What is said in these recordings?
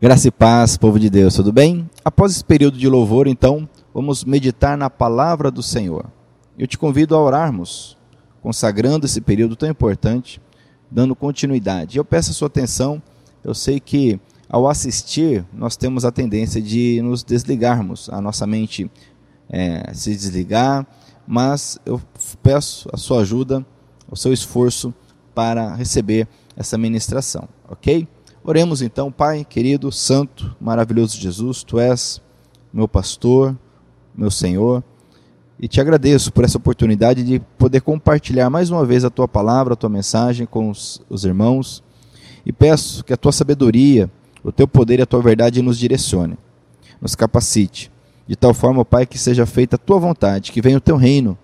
Graça e paz, povo de Deus, tudo bem? Após esse período de louvor, então, vamos meditar na palavra do Senhor. Eu te convido a orarmos, consagrando esse período tão importante, dando continuidade. Eu peço a sua atenção, eu sei que ao assistir, nós temos a tendência de nos desligarmos, a nossa mente é, se desligar, mas eu peço a sua ajuda, o seu esforço para receber essa ministração, ok? Oremos então, Pai querido, santo, maravilhoso Jesus, Tu és meu pastor, meu Senhor, e te agradeço por essa oportunidade de poder compartilhar mais uma vez a Tua palavra, a Tua mensagem com os, os irmãos, e peço que a Tua sabedoria, o Teu poder e a Tua verdade nos direcione, nos capacite, de tal forma, Pai, que seja feita a Tua vontade, que venha o Teu reino,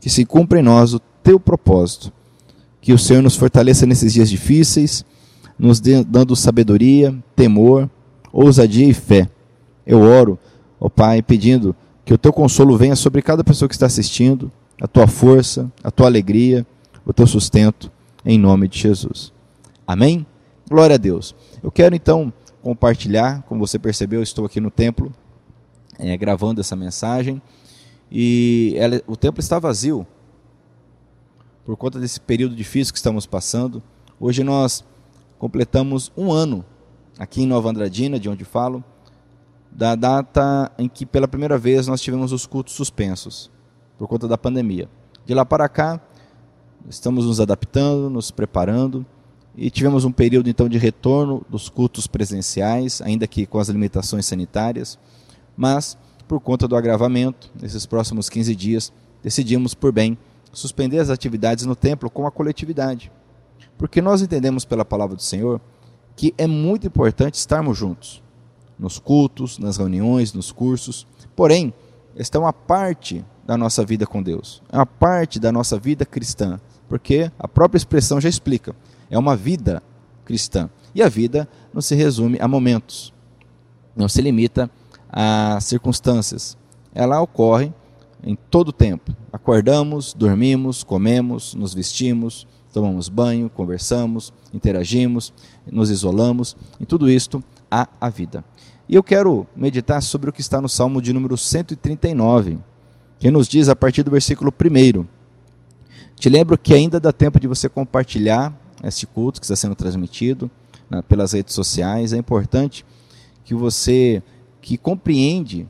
que se cumpra em nós o Teu propósito, que o Senhor nos fortaleça nesses dias difíceis, nos dando sabedoria, temor, ousadia e fé. Eu oro, ó Pai, pedindo que o teu consolo venha sobre cada pessoa que está assistindo, a tua força, a tua alegria, o teu sustento, em nome de Jesus. Amém? Glória a Deus. Eu quero então compartilhar, como você percebeu, eu estou aqui no templo é, gravando essa mensagem e ela, o templo está vazio por conta desse período difícil que estamos passando. Hoje nós completamos um ano aqui em Nova Andradina, de onde falo, da data em que pela primeira vez nós tivemos os cultos suspensos por conta da pandemia. De lá para cá, estamos nos adaptando, nos preparando e tivemos um período então de retorno dos cultos presenciais, ainda que com as limitações sanitárias, mas por conta do agravamento, nesses próximos 15 dias, decidimos por bem suspender as atividades no templo com a coletividade. Porque nós entendemos pela palavra do Senhor que é muito importante estarmos juntos, nos cultos, nas reuniões, nos cursos. Porém, esta é uma parte da nossa vida com Deus, é uma parte da nossa vida cristã, porque a própria expressão já explica, é uma vida cristã. E a vida não se resume a momentos, não se limita a circunstâncias. Ela ocorre em todo o tempo. Acordamos, dormimos, comemos, nos vestimos, tomamos banho, conversamos, interagimos, nos isolamos, em tudo isto há a vida. E eu quero meditar sobre o que está no Salmo de número 139, que nos diz a partir do versículo 1. Te lembro que ainda dá tempo de você compartilhar este culto que está sendo transmitido né, pelas redes sociais. É importante que você que compreende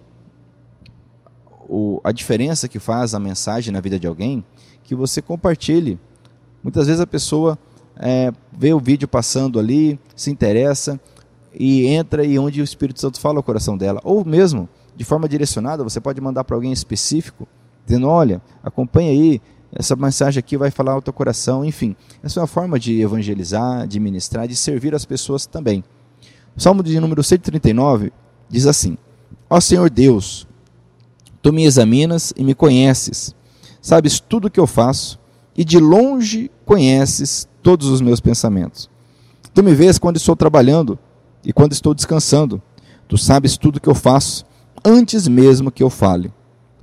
o, a diferença que faz a mensagem na vida de alguém, que você compartilhe Muitas vezes a pessoa é, vê o vídeo passando ali, se interessa e entra e onde o Espírito Santo fala ao coração dela. Ou mesmo, de forma direcionada, você pode mandar para alguém específico, dizendo: Olha, acompanha aí, essa mensagem aqui vai falar ao teu coração. Enfim, essa é uma forma de evangelizar, de ministrar, de servir as pessoas também. O Salmo de número 139 diz assim: Ó Senhor Deus, tu me examinas e me conheces, sabes tudo o que eu faço e de longe conheces todos os meus pensamentos. Tu me vês quando estou trabalhando e quando estou descansando. Tu sabes tudo que eu faço, antes mesmo que eu fale.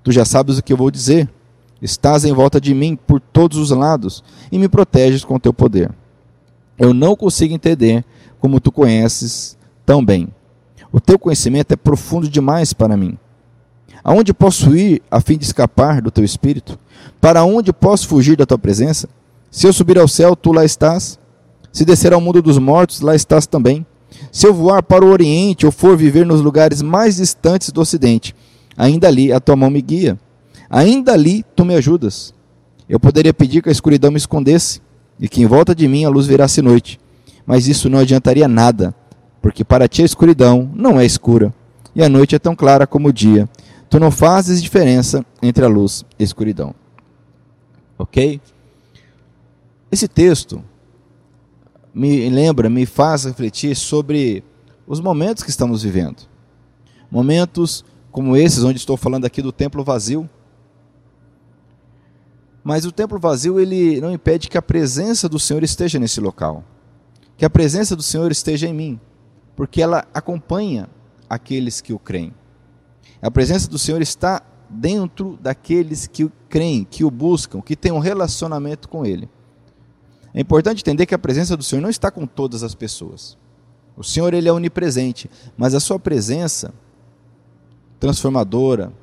Tu já sabes o que eu vou dizer. Estás em volta de mim por todos os lados e me proteges com teu poder. Eu não consigo entender como tu conheces tão bem. O teu conhecimento é profundo demais para mim. Aonde posso ir a fim de escapar do teu espírito? Para onde posso fugir da tua presença? Se eu subir ao céu, tu lá estás. Se descer ao mundo dos mortos, lá estás também. Se eu voar para o oriente ou for viver nos lugares mais distantes do ocidente, ainda ali a tua mão me guia. Ainda ali tu me ajudas. Eu poderia pedir que a escuridão me escondesse e que em volta de mim a luz virasse noite. Mas isso não adiantaria nada, porque para ti a escuridão não é escura e a noite é tão clara como o dia. Tu não fazes diferença entre a luz e a escuridão. Ok? Esse texto me lembra, me faz refletir sobre os momentos que estamos vivendo. Momentos como esses, onde estou falando aqui do templo vazio. Mas o templo vazio ele não impede que a presença do Senhor esteja nesse local. Que a presença do Senhor esteja em mim, porque ela acompanha aqueles que o creem. A presença do Senhor está dentro daqueles que creem, que o buscam, que têm um relacionamento com Ele. É importante entender que a presença do Senhor não está com todas as pessoas. O Senhor ele é onipresente, mas a sua presença transformadora,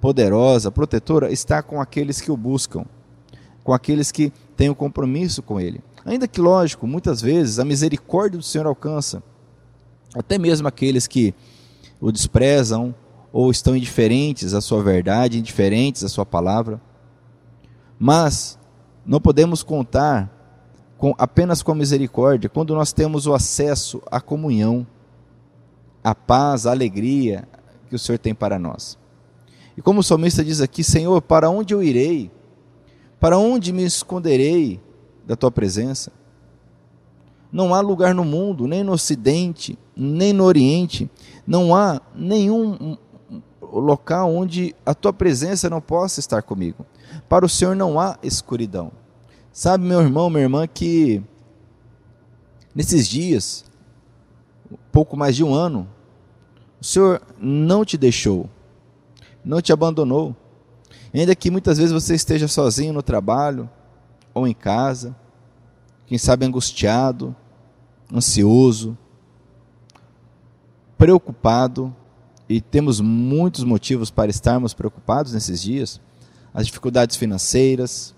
poderosa, protetora está com aqueles que o buscam, com aqueles que têm o um compromisso com ele. Ainda que lógico, muitas vezes a misericórdia do Senhor alcança até mesmo aqueles que o desprezam ou estão indiferentes à sua verdade, indiferentes à sua palavra. Mas não podemos contar com, apenas com a misericórdia quando nós temos o acesso à comunhão, à paz, à alegria que o Senhor tem para nós. E como o salmista diz aqui, Senhor, para onde eu irei? Para onde me esconderei da tua presença? Não há lugar no mundo, nem no ocidente, nem no oriente, não há nenhum local onde a tua presença não possa estar comigo. Para o Senhor não há escuridão. Sabe, meu irmão, minha irmã, que nesses dias, pouco mais de um ano, o Senhor não te deixou, não te abandonou. Ainda que muitas vezes você esteja sozinho no trabalho ou em casa, quem sabe angustiado, ansioso, preocupado, e temos muitos motivos para estarmos preocupados nesses dias as dificuldades financeiras,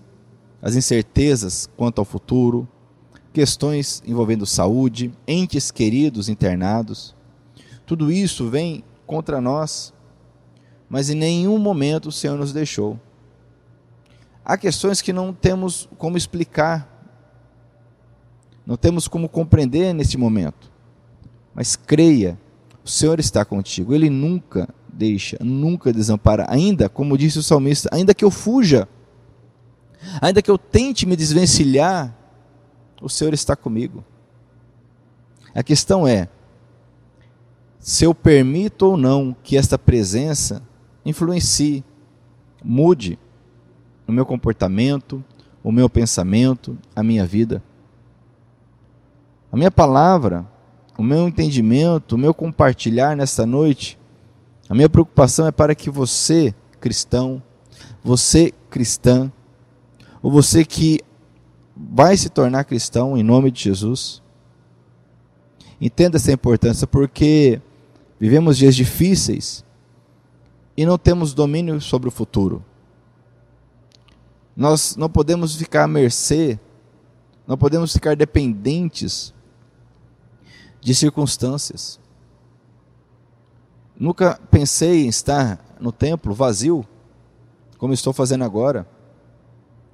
as incertezas quanto ao futuro, questões envolvendo saúde, entes queridos internados. Tudo isso vem contra nós, mas em nenhum momento o Senhor nos deixou. Há questões que não temos como explicar, não temos como compreender neste momento. Mas creia, o Senhor está contigo. Ele nunca deixa, nunca desampara. Ainda, como disse o salmista, ainda que eu fuja, ainda que eu tente me desvencilhar, o Senhor está comigo. A questão é se eu permito ou não que esta presença influencie, mude o meu comportamento, o meu pensamento, a minha vida. A minha palavra, o meu entendimento, o meu compartilhar nesta noite, a minha preocupação é para que você, cristão, você cristã, ou você que vai se tornar cristão em nome de Jesus, entenda essa importância, porque vivemos dias difíceis e não temos domínio sobre o futuro. Nós não podemos ficar à mercê, não podemos ficar dependentes de circunstâncias. Nunca pensei em estar no templo vazio, como estou fazendo agora,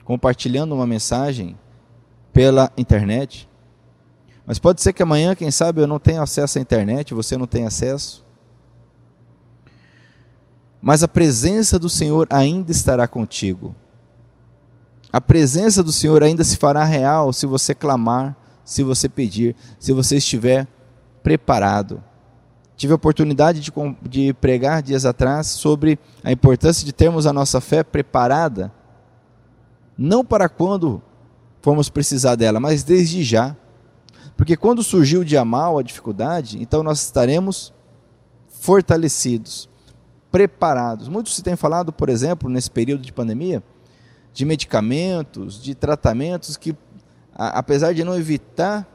compartilhando uma mensagem pela internet. Mas pode ser que amanhã, quem sabe, eu não tenha acesso à internet, você não tenha acesso. Mas a presença do Senhor ainda estará contigo. A presença do Senhor ainda se fará real se você clamar, se você pedir, se você estiver preparado. Tive a oportunidade de, de pregar dias atrás sobre a importância de termos a nossa fé preparada, não para quando formos precisar dela, mas desde já. Porque quando surgiu o dia mal, a dificuldade, então nós estaremos fortalecidos, preparados. Muito se tem falado, por exemplo, nesse período de pandemia, de medicamentos, de tratamentos que, a, apesar de não evitar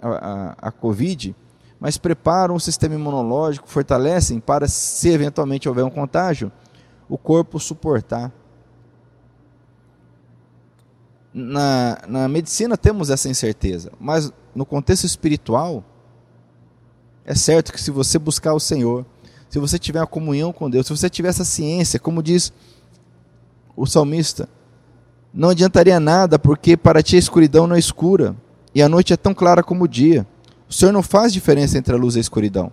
a, a, a Covid, mas preparam o sistema imunológico, fortalecem para, se eventualmente houver um contágio, o corpo suportar. Na, na medicina temos essa incerteza, mas no contexto espiritual, é certo que se você buscar o Senhor, se você tiver a comunhão com Deus, se você tiver essa ciência, como diz o salmista, não adiantaria nada, porque para ti a escuridão não é escura, e a noite é tão clara como o dia. O Senhor não faz diferença entre a luz e a escuridão.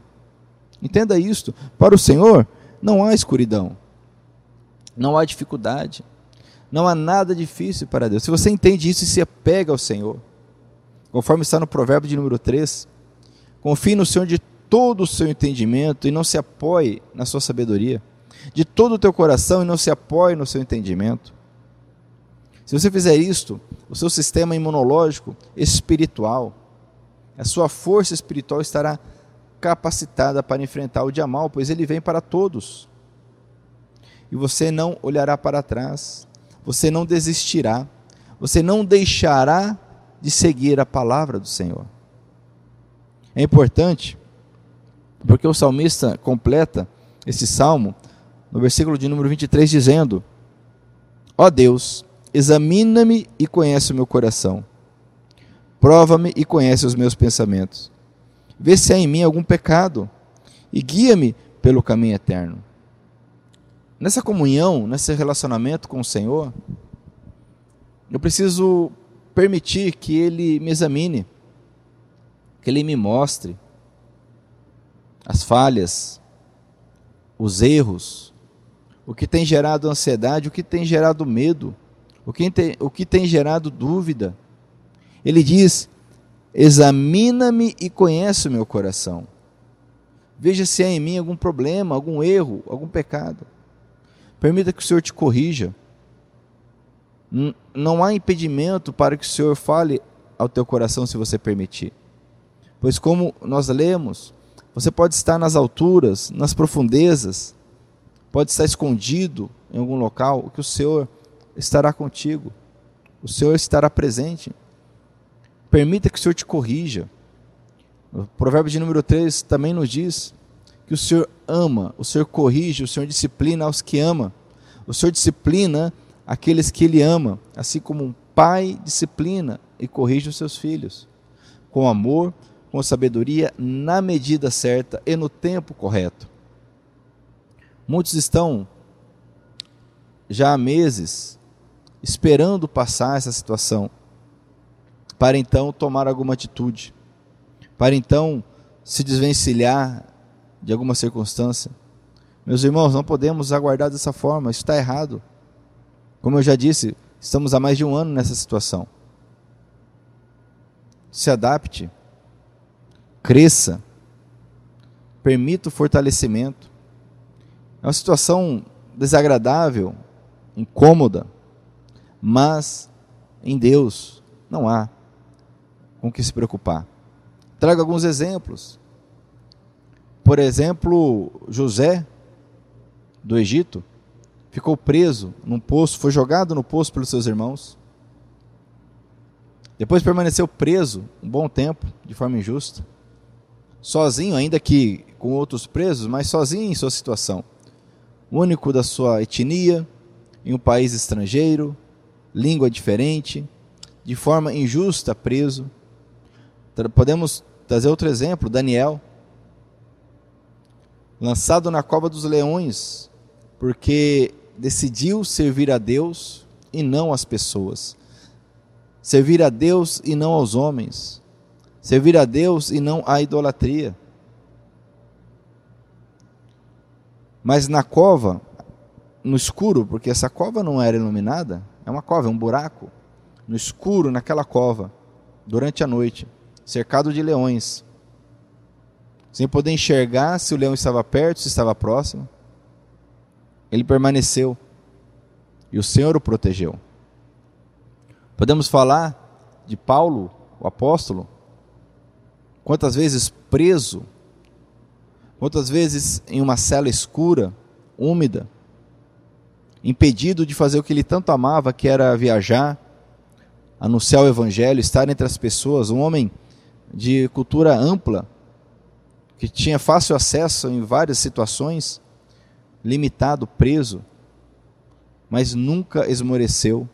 Entenda isto. Para o Senhor, não há escuridão. Não há dificuldade. Não há nada difícil para Deus. Se você entende isso e se apega ao Senhor, conforme está no provérbio de número 3, confie no Senhor de todo o seu entendimento e não se apoie na sua sabedoria. De todo o teu coração e não se apoie no seu entendimento. Se você fizer isto, o seu sistema imunológico espiritual, a sua força espiritual estará capacitada para enfrentar o dia mal, pois ele vem para todos. E você não olhará para trás, você não desistirá, você não deixará de seguir a palavra do Senhor. É importante porque o salmista completa esse salmo no versículo de número 23 dizendo: Ó Deus, examina-me e conhece o meu coração. Prova-me e conhece os meus pensamentos. Vê se há em mim algum pecado e guia-me pelo caminho eterno. Nessa comunhão, nesse relacionamento com o Senhor, eu preciso permitir que Ele me examine, que Ele me mostre as falhas, os erros, o que tem gerado ansiedade, o que tem gerado medo, o que tem, o que tem gerado dúvida. Ele diz: examina-me e conhece o meu coração. Veja se há em mim algum problema, algum erro, algum pecado. Permita que o Senhor te corrija. Não há impedimento para que o Senhor fale ao teu coração se você permitir. Pois, como nós lemos, você pode estar nas alturas, nas profundezas, pode estar escondido em algum local, que o Senhor estará contigo. O Senhor estará presente. Permita que o Senhor te corrija. O provérbio de número 3 também nos diz que o Senhor ama, o Senhor corrige, o Senhor disciplina aos que ama. O Senhor disciplina aqueles que Ele ama, assim como um pai disciplina e corrige os seus filhos, com amor, com sabedoria, na medida certa e no tempo correto. Muitos estão já há meses esperando passar essa situação, para então tomar alguma atitude para então se desvencilhar de alguma circunstância. Meus irmãos, não podemos aguardar dessa forma, isso está errado. Como eu já disse, estamos há mais de um ano nessa situação. Se adapte, cresça, permita o fortalecimento. É uma situação desagradável, incômoda, mas em Deus não há com que se preocupar. Trago alguns exemplos. Por exemplo, José, do Egito, ficou preso num poço, foi jogado no poço pelos seus irmãos. Depois permaneceu preso um bom tempo, de forma injusta. Sozinho, ainda que com outros presos, mas sozinho em sua situação. Único da sua etnia, em um país estrangeiro, língua diferente, de forma injusta preso. Podemos trazer outro exemplo, Daniel, lançado na cova dos leões, porque decidiu servir a Deus e não às pessoas. Servir a Deus e não aos homens. Servir a Deus e não à idolatria. Mas na cova, no escuro, porque essa cova não era iluminada, é uma cova, é um buraco. No escuro, naquela cova, durante a noite cercado de leões, sem poder enxergar se o leão estava perto, se estava próximo. Ele permaneceu. E o Senhor o protegeu. Podemos falar de Paulo, o apóstolo, quantas vezes preso, quantas vezes em uma cela escura, úmida, impedido de fazer o que ele tanto amava, que era viajar, anunciar o evangelho, estar entre as pessoas, um homem de cultura ampla, que tinha fácil acesso em várias situações, limitado, preso, mas nunca esmoreceu,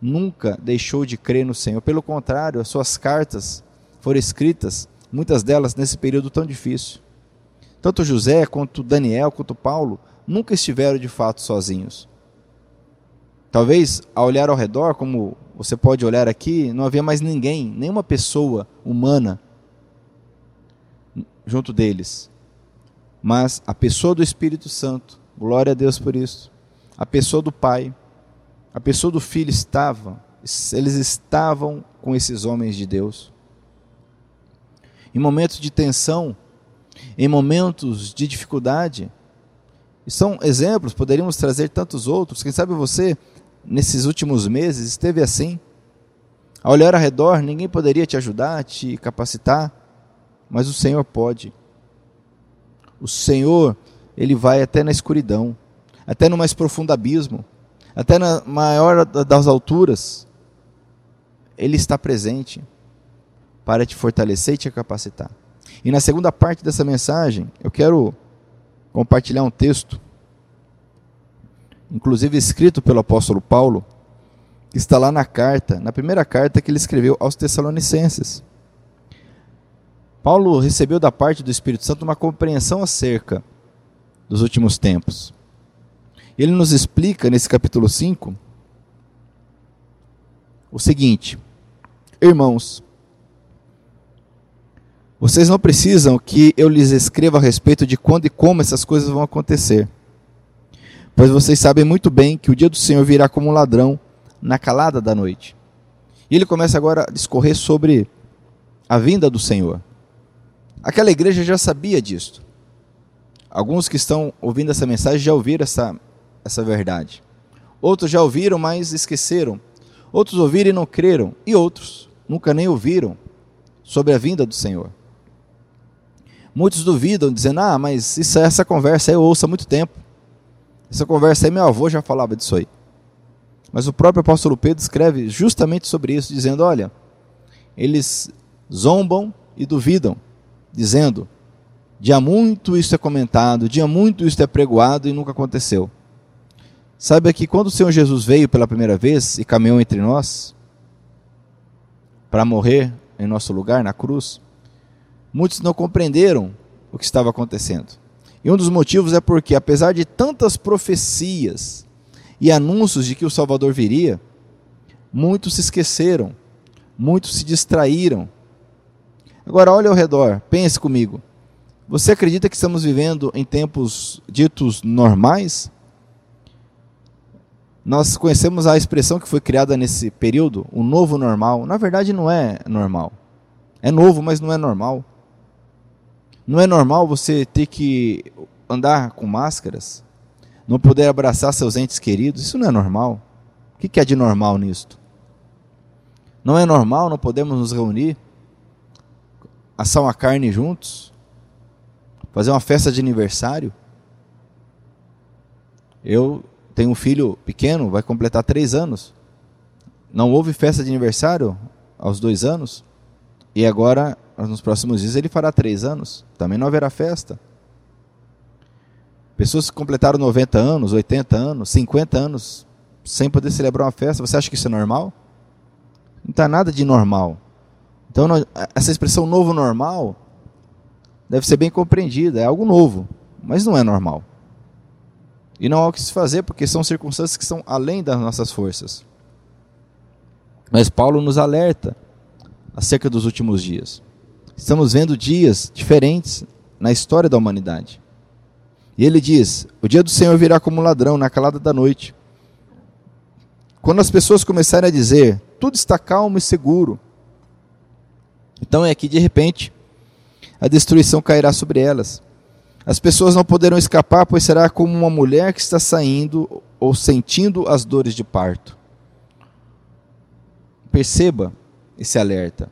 nunca deixou de crer no Senhor. Pelo contrário, as suas cartas foram escritas, muitas delas nesse período tão difícil. Tanto José, quanto Daniel, quanto Paulo, nunca estiveram de fato sozinhos. Talvez, ao olhar ao redor, como você pode olhar aqui, não havia mais ninguém, nenhuma pessoa humana junto deles. Mas a pessoa do Espírito Santo, glória a Deus por isso, a pessoa do Pai, a pessoa do Filho estava, eles estavam com esses homens de Deus. Em momentos de tensão, em momentos de dificuldade, são exemplos, poderíamos trazer tantos outros. Quem sabe você nesses últimos meses esteve assim. Ao olhar ao redor, ninguém poderia te ajudar, te capacitar, mas o Senhor pode. O Senhor, ele vai até na escuridão, até no mais profundo abismo, até na maior das alturas. Ele está presente para te fortalecer e te capacitar. E na segunda parte dessa mensagem, eu quero compartilhar um texto, inclusive escrito pelo apóstolo Paulo, que está lá na carta, na primeira carta que ele escreveu aos Tessalonicenses. Paulo recebeu da parte do Espírito Santo uma compreensão acerca dos últimos tempos. Ele nos explica nesse capítulo 5 o seguinte: Irmãos, vocês não precisam que eu lhes escreva a respeito de quando e como essas coisas vão acontecer. Pois vocês sabem muito bem que o dia do Senhor virá como um ladrão na calada da noite. E ele começa agora a discorrer sobre a vinda do Senhor. Aquela igreja já sabia disso. Alguns que estão ouvindo essa mensagem já ouviram essa, essa verdade. Outros já ouviram, mas esqueceram. Outros ouviram e não creram. E outros nunca nem ouviram sobre a vinda do Senhor. Muitos duvidam, dizendo: Ah, mas isso, essa conversa eu ouço há muito tempo. Essa conversa aí, meu avô já falava disso aí. Mas o próprio apóstolo Pedro escreve justamente sobre isso, dizendo: Olha, eles zombam e duvidam, dizendo: Dia muito isso é comentado, dia muito isso é pregoado e nunca aconteceu. Saiba que quando o Senhor Jesus veio pela primeira vez e caminhou entre nós, para morrer em nosso lugar na cruz, muitos não compreenderam o que estava acontecendo. E um dos motivos é porque, apesar de tantas profecias e anúncios de que o Salvador viria, muitos se esqueceram, muitos se distraíram. Agora, olhe ao redor, pense comigo. Você acredita que estamos vivendo em tempos ditos normais? Nós conhecemos a expressão que foi criada nesse período, o novo normal. Na verdade, não é normal. É novo, mas não é normal. Não é normal você ter que andar com máscaras, não poder abraçar seus entes queridos. Isso não é normal. O que é de normal nisto? Não é normal não podemos nos reunir, assar uma carne juntos, fazer uma festa de aniversário. Eu tenho um filho pequeno, vai completar três anos. Não houve festa de aniversário aos dois anos. E agora nos próximos dias ele fará três anos, também não haverá festa. Pessoas que completaram 90 anos, 80 anos, 50 anos, sem poder celebrar uma festa, você acha que isso é normal? Não está nada de normal. Então, essa expressão novo normal deve ser bem compreendida, é algo novo, mas não é normal. E não há o que se fazer, porque são circunstâncias que são além das nossas forças. Mas Paulo nos alerta acerca dos últimos dias. Estamos vendo dias diferentes na história da humanidade. E ele diz: O dia do Senhor virá como um ladrão na calada da noite. Quando as pessoas começarem a dizer, tudo está calmo e seguro. Então é que de repente a destruição cairá sobre elas. As pessoas não poderão escapar, pois será como uma mulher que está saindo ou sentindo as dores de parto. Perceba esse alerta.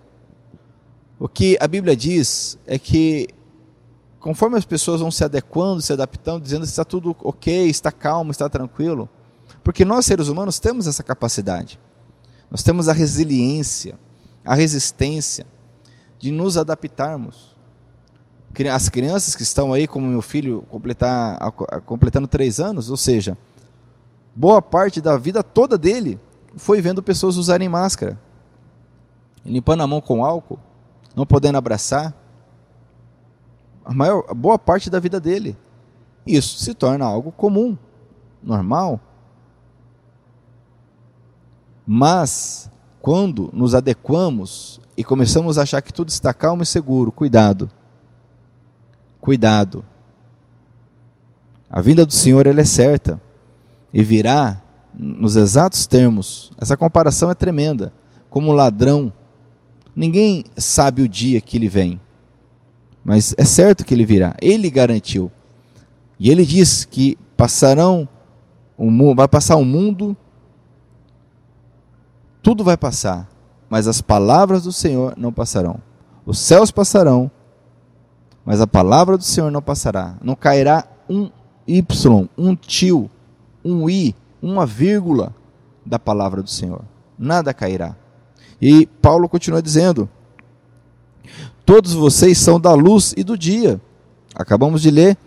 O que a Bíblia diz é que, conforme as pessoas vão se adequando, se adaptando, dizendo que está tudo ok, está calmo, está tranquilo, porque nós, seres humanos, temos essa capacidade. Nós temos a resiliência, a resistência de nos adaptarmos. As crianças que estão aí, como meu filho, completar, completando três anos, ou seja, boa parte da vida toda dele foi vendo pessoas usarem máscara, limpando a mão com álcool, não podendo abraçar, a maior, a boa parte da vida dele. Isso se torna algo comum, normal. Mas quando nos adequamos e começamos a achar que tudo está calmo e seguro, cuidado. Cuidado. A vinda do Senhor ela é certa e virá nos exatos termos. Essa comparação é tremenda, como um ladrão Ninguém sabe o dia que ele vem, mas é certo que ele virá. Ele garantiu. E ele diz que passarão o vai passar o mundo, tudo vai passar, mas as palavras do Senhor não passarão. Os céus passarão, mas a palavra do Senhor não passará. Não cairá um Y, um tio, um I, uma vírgula da palavra do Senhor. Nada cairá. E Paulo continua dizendo: Todos vocês são da luz e do dia. Acabamos de ler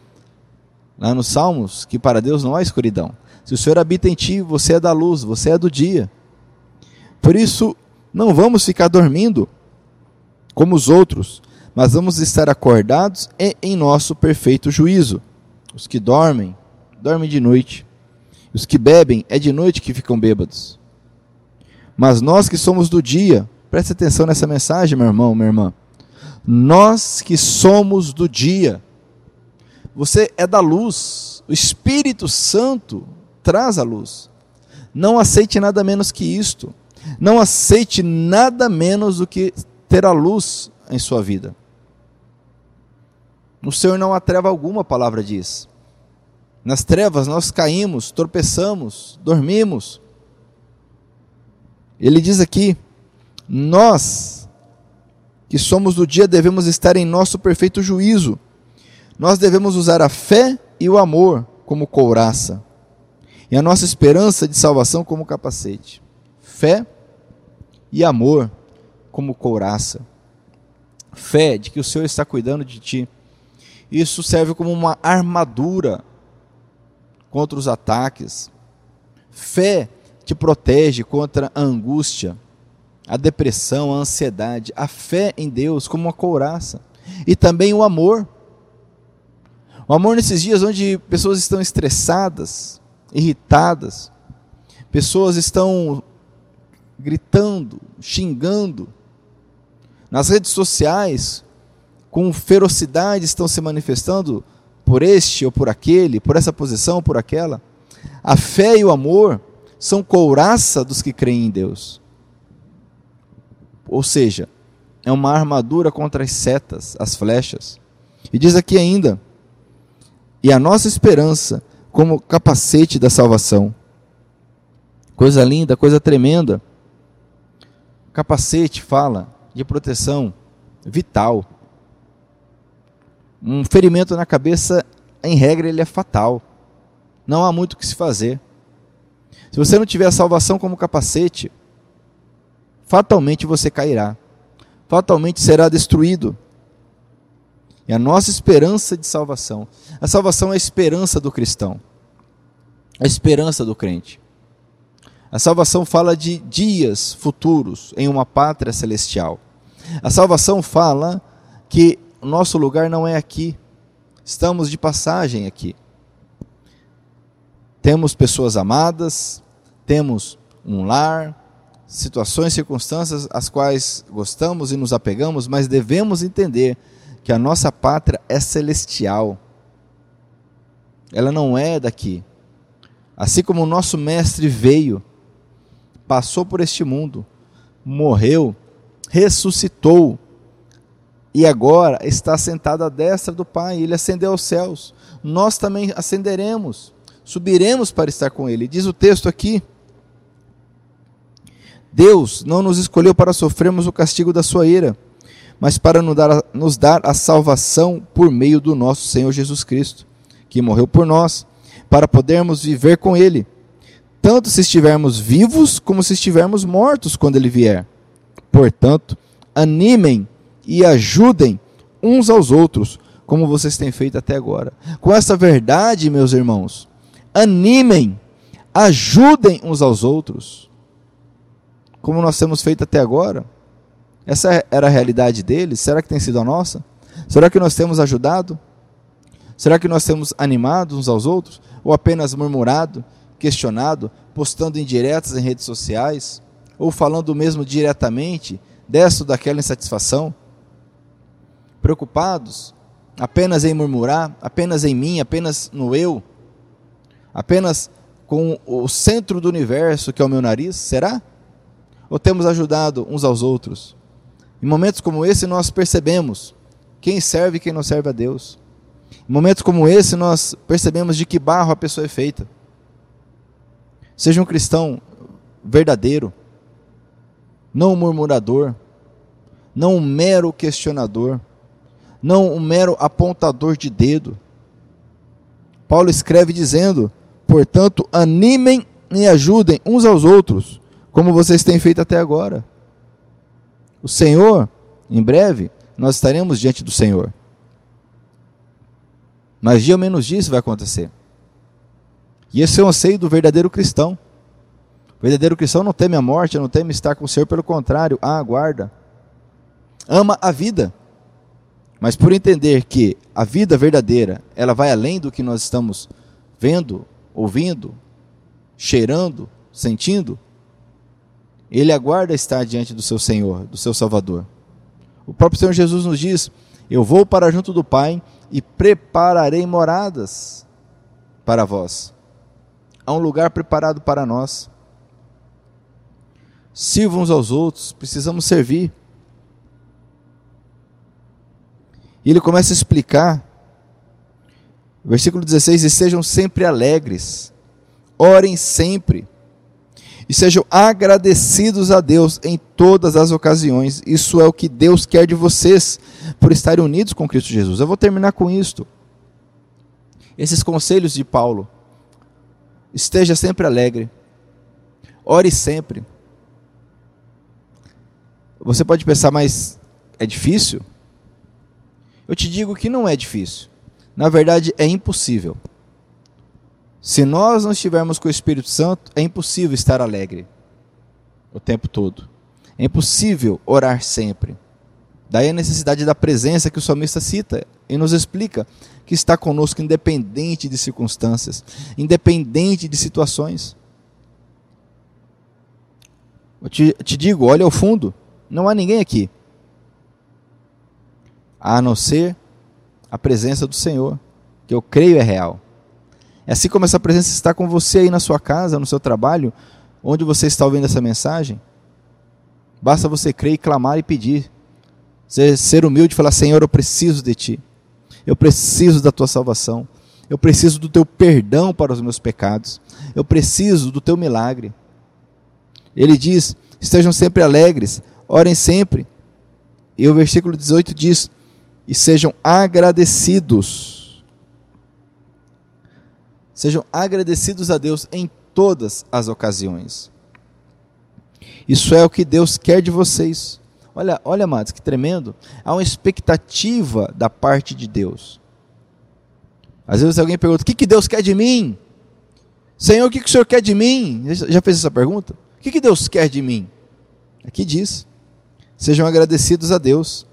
lá nos Salmos que para Deus não há escuridão. Se o Senhor habita em ti, você é da luz, você é do dia. Por isso, não vamos ficar dormindo como os outros, mas vamos estar acordados e em nosso perfeito juízo. Os que dormem, dormem de noite. Os que bebem, é de noite que ficam bêbados. Mas nós que somos do dia, preste atenção nessa mensagem, meu irmão, minha irmã. Nós que somos do dia, você é da luz, o Espírito Santo traz a luz. Não aceite nada menos que isto. Não aceite nada menos do que ter a luz em sua vida. No Senhor não há treva alguma, a palavra diz. Nas trevas nós caímos, tropeçamos, dormimos. Ele diz aqui: nós que somos do dia devemos estar em nosso perfeito juízo. Nós devemos usar a fé e o amor como couraça, e a nossa esperança de salvação como capacete. Fé e amor como couraça. Fé de que o Senhor está cuidando de ti. Isso serve como uma armadura contra os ataques. Fé te protege contra a angústia, a depressão, a ansiedade. A fé em Deus como uma couraça. E também o amor. O amor nesses dias onde pessoas estão estressadas, irritadas, pessoas estão gritando, xingando, nas redes sociais, com ferocidade estão se manifestando por este ou por aquele, por essa posição, ou por aquela. A fé e o amor são couraça dos que creem em Deus. Ou seja, é uma armadura contra as setas, as flechas. E diz aqui ainda: e a nossa esperança como capacete da salvação. Coisa linda, coisa tremenda. Capacete fala de proteção vital. Um ferimento na cabeça, em regra, ele é fatal. Não há muito o que se fazer. Se você não tiver a salvação como capacete, fatalmente você cairá. Fatalmente será destruído. E a nossa esperança de salvação. A salvação é a esperança do cristão. A esperança do crente. A salvação fala de dias futuros em uma pátria celestial. A salvação fala que nosso lugar não é aqui. Estamos de passagem aqui. Temos pessoas amadas, temos um lar, situações, circunstâncias às quais gostamos e nos apegamos, mas devemos entender que a nossa pátria é celestial. Ela não é daqui. Assim como o nosso mestre veio, passou por este mundo, morreu, ressuscitou e agora está sentado à destra do Pai, ele ascendeu aos céus. Nós também ascenderemos, subiremos para estar com ele. Diz o texto aqui: Deus não nos escolheu para sofrermos o castigo da sua ira, mas para nos dar, nos dar a salvação por meio do nosso Senhor Jesus Cristo, que morreu por nós, para podermos viver com ele, tanto se estivermos vivos como se estivermos mortos quando ele vier. Portanto, animem e ajudem uns aos outros, como vocês têm feito até agora. Com essa verdade, meus irmãos, animem, ajudem uns aos outros, como nós temos feito até agora. Essa era a realidade deles? Será que tem sido a nossa? Será que nós temos ajudado? Será que nós temos animado uns aos outros? Ou apenas murmurado, questionado, postando indiretas em redes sociais? ou falando mesmo diretamente dessa ou daquela insatisfação? Preocupados apenas em murmurar, apenas em mim, apenas no eu, apenas com o centro do universo que é o meu nariz? Será? Ou temos ajudado uns aos outros? Em momentos como esse, nós percebemos quem serve e quem não serve a Deus. Em momentos como esse, nós percebemos de que barro a pessoa é feita. Seja um cristão verdadeiro, não um murmurador, não um mero questionador, não um mero apontador de dedo. Paulo escreve dizendo: portanto, animem e ajudem uns aos outros, como vocês têm feito até agora. O Senhor, em breve, nós estaremos diante do Senhor. Mas dia ou menos dia isso vai acontecer. E esse é o anseio do verdadeiro cristão. O verdadeiro cristão não teme a morte, não teme estar com o Senhor, pelo contrário, a aguarda. Ama a vida. Mas por entender que a vida verdadeira, ela vai além do que nós estamos vendo, ouvindo, cheirando, sentindo, ele aguarda estar diante do seu Senhor, do seu Salvador. O próprio Senhor Jesus nos diz: Eu vou para junto do Pai e prepararei moradas para vós. Há um lugar preparado para nós. Sirvam uns aos outros, precisamos servir. E ele começa a explicar, versículo 16: E sejam sempre alegres, orem sempre e sejam agradecidos a Deus em todas as ocasiões. Isso é o que Deus quer de vocês por estarem unidos com Cristo Jesus. Eu vou terminar com isto. Esses conselhos de Paulo. Esteja sempre alegre. Ore sempre. Você pode pensar, mas é difícil? Eu te digo que não é difícil. Na verdade, é impossível. Se nós não estivermos com o Espírito Santo, é impossível estar alegre o tempo todo. É impossível orar sempre. Daí a necessidade da presença que o salmista cita e nos explica que está conosco independente de circunstâncias, independente de situações. Eu te, te digo, olha ao fundo, não há ninguém aqui, a não ser a presença do Senhor, que eu creio é real. É assim como essa presença está com você aí na sua casa, no seu trabalho, onde você está ouvindo essa mensagem. Basta você crer e clamar e pedir. Ser, ser humilde e falar: Senhor, eu preciso de ti. Eu preciso da tua salvação. Eu preciso do teu perdão para os meus pecados. Eu preciso do teu milagre. Ele diz: estejam sempre alegres, orem sempre. E o versículo 18 diz: e sejam agradecidos Sejam agradecidos a Deus em todas as ocasiões. Isso é o que Deus quer de vocês. Olha, olha, amados, que tremendo. Há uma expectativa da parte de Deus. Às vezes alguém pergunta: o que, que Deus quer de mim? Senhor, o que, que o Senhor quer de mim? Já fez essa pergunta? O que, que Deus quer de mim? Aqui diz: sejam agradecidos a Deus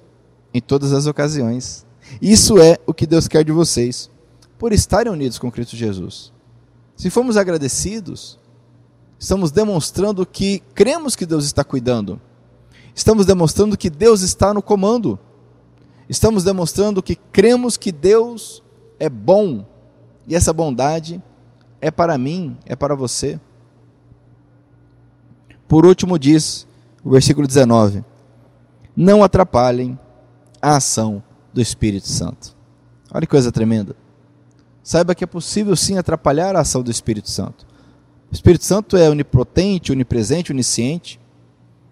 em todas as ocasiões. Isso é o que Deus quer de vocês por estarem unidos com Cristo Jesus. Se formos agradecidos, estamos demonstrando que cremos que Deus está cuidando. Estamos demonstrando que Deus está no comando. Estamos demonstrando que cremos que Deus é bom e essa bondade é para mim, é para você. Por último, diz o versículo 19: Não atrapalhem a ação do Espírito Santo. Olha que coisa tremenda. Saiba que é possível sim atrapalhar a ação do Espírito Santo. O Espírito Santo é onipotente, onipresente, onisciente.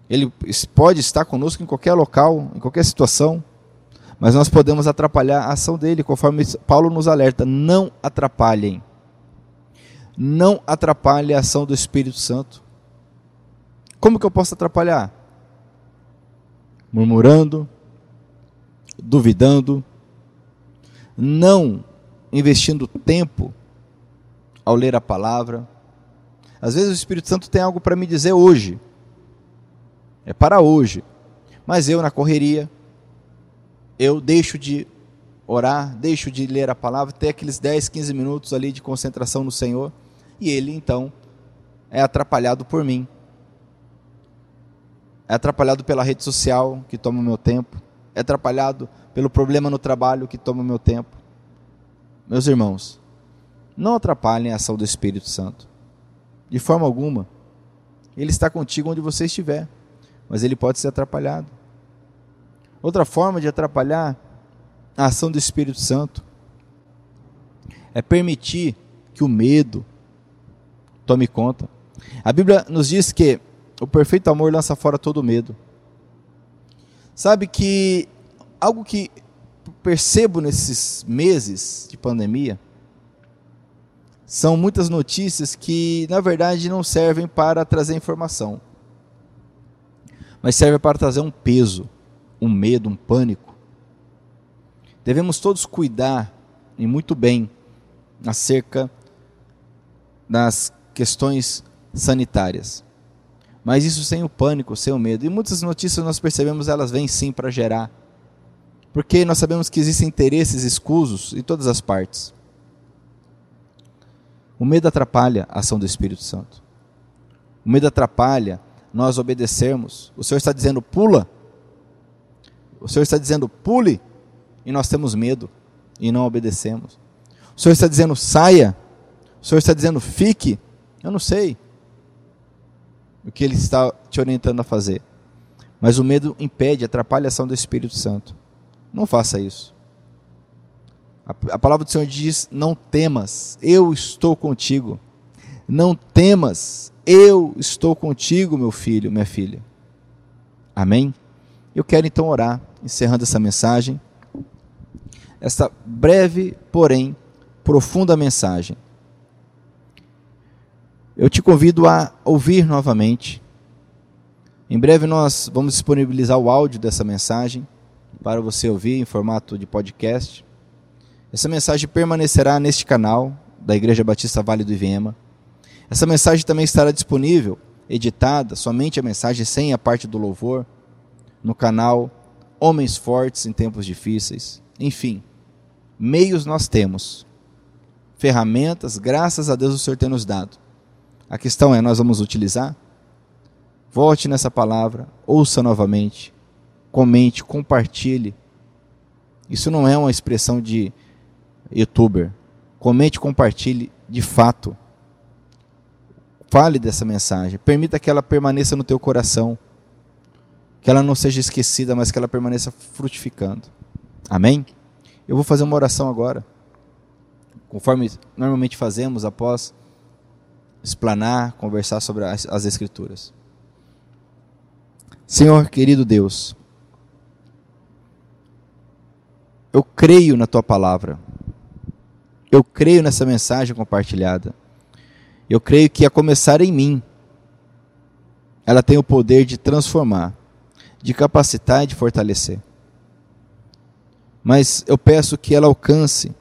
Ele pode estar conosco em qualquer local, em qualquer situação, mas nós podemos atrapalhar a ação dele, conforme Paulo nos alerta: não atrapalhem. Não atrapalhe a ação do Espírito Santo. Como que eu posso atrapalhar? Murmurando, duvidando, não investindo tempo ao ler a palavra. Às vezes o Espírito Santo tem algo para me dizer hoje. É para hoje. Mas eu, na correria, eu deixo de orar, deixo de ler a palavra, ter aqueles 10, 15 minutos ali de concentração no Senhor, e ele então é atrapalhado por mim. É atrapalhado pela rede social que toma o meu tempo, é atrapalhado pelo problema no trabalho que toma meu tempo. Meus irmãos, não atrapalhem a ação do Espírito Santo. De forma alguma. Ele está contigo onde você estiver, mas ele pode ser atrapalhado. Outra forma de atrapalhar a ação do Espírito Santo é permitir que o medo tome conta. A Bíblia nos diz que o perfeito amor lança fora todo medo. Sabe que algo que percebo nesses meses de pandemia são muitas notícias que, na verdade, não servem para trazer informação, mas servem para trazer um peso, um medo, um pânico. Devemos todos cuidar e muito bem acerca das questões sanitárias. Mas isso sem o pânico, sem o medo. E muitas notícias nós percebemos, elas vêm sim para gerar. Porque nós sabemos que existem interesses escusos em todas as partes. O medo atrapalha a ação do Espírito Santo. O medo atrapalha nós obedecermos. O Senhor está dizendo pula. O Senhor está dizendo pule e nós temos medo e não obedecemos. O Senhor está dizendo saia. O Senhor está dizendo fique. Eu não sei o que Ele está te orientando a fazer. Mas o medo impede, atrapalha a ação do Espírito Santo. Não faça isso. A, palavra do Senhor diz: Não temas, eu estou contigo. Não temas, eu estou contigo, meu filho, minha filha. Amém? Eu quero então orar, encerrando essa mensagem, esta breve, porém profunda mensagem. Eu te convido a ouvir novamente. Em breve nós vamos disponibilizar o áudio dessa mensagem para você ouvir em formato de podcast. Essa mensagem permanecerá neste canal da Igreja Batista Vale do Iviema. Essa mensagem também estará disponível, editada, somente a mensagem sem a parte do louvor, no canal Homens Fortes em Tempos Difíceis. Enfim, meios nós temos, ferramentas, graças a Deus o Senhor tem nos dado. A questão é: nós vamos utilizar? Volte nessa palavra, ouça novamente, comente, compartilhe. Isso não é uma expressão de youtuber. Comente, compartilhe de fato. Fale dessa mensagem. Permita que ela permaneça no teu coração. Que ela não seja esquecida, mas que ela permaneça frutificando. Amém? Eu vou fazer uma oração agora. Conforme normalmente fazemos após explanar, conversar sobre as, as Escrituras. Senhor querido Deus, eu creio na tua palavra. Eu creio nessa mensagem compartilhada. Eu creio que a começar em mim, ela tem o poder de transformar, de capacitar e de fortalecer. Mas eu peço que ela alcance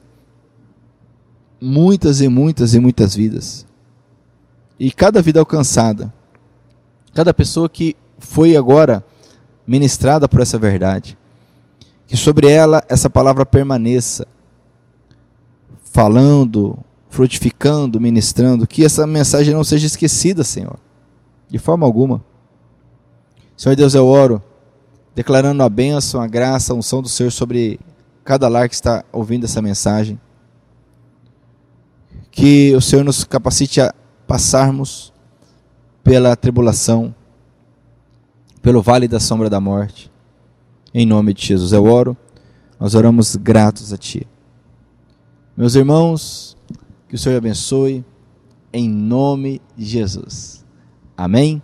muitas e muitas e muitas vidas. E cada vida alcançada, cada pessoa que foi agora ministrada por essa verdade, que sobre ela essa palavra permaneça, falando, frutificando, ministrando, que essa mensagem não seja esquecida, Senhor, de forma alguma. Senhor Deus, eu oro, declarando a bênção, a graça, a unção do Senhor sobre cada lar que está ouvindo essa mensagem. Que o Senhor nos capacite a passarmos pela tribulação, pelo vale da sombra da morte. Em nome de Jesus eu oro, nós oramos gratos a Ti. Meus irmãos, que o Senhor abençoe, em nome de Jesus. Amém?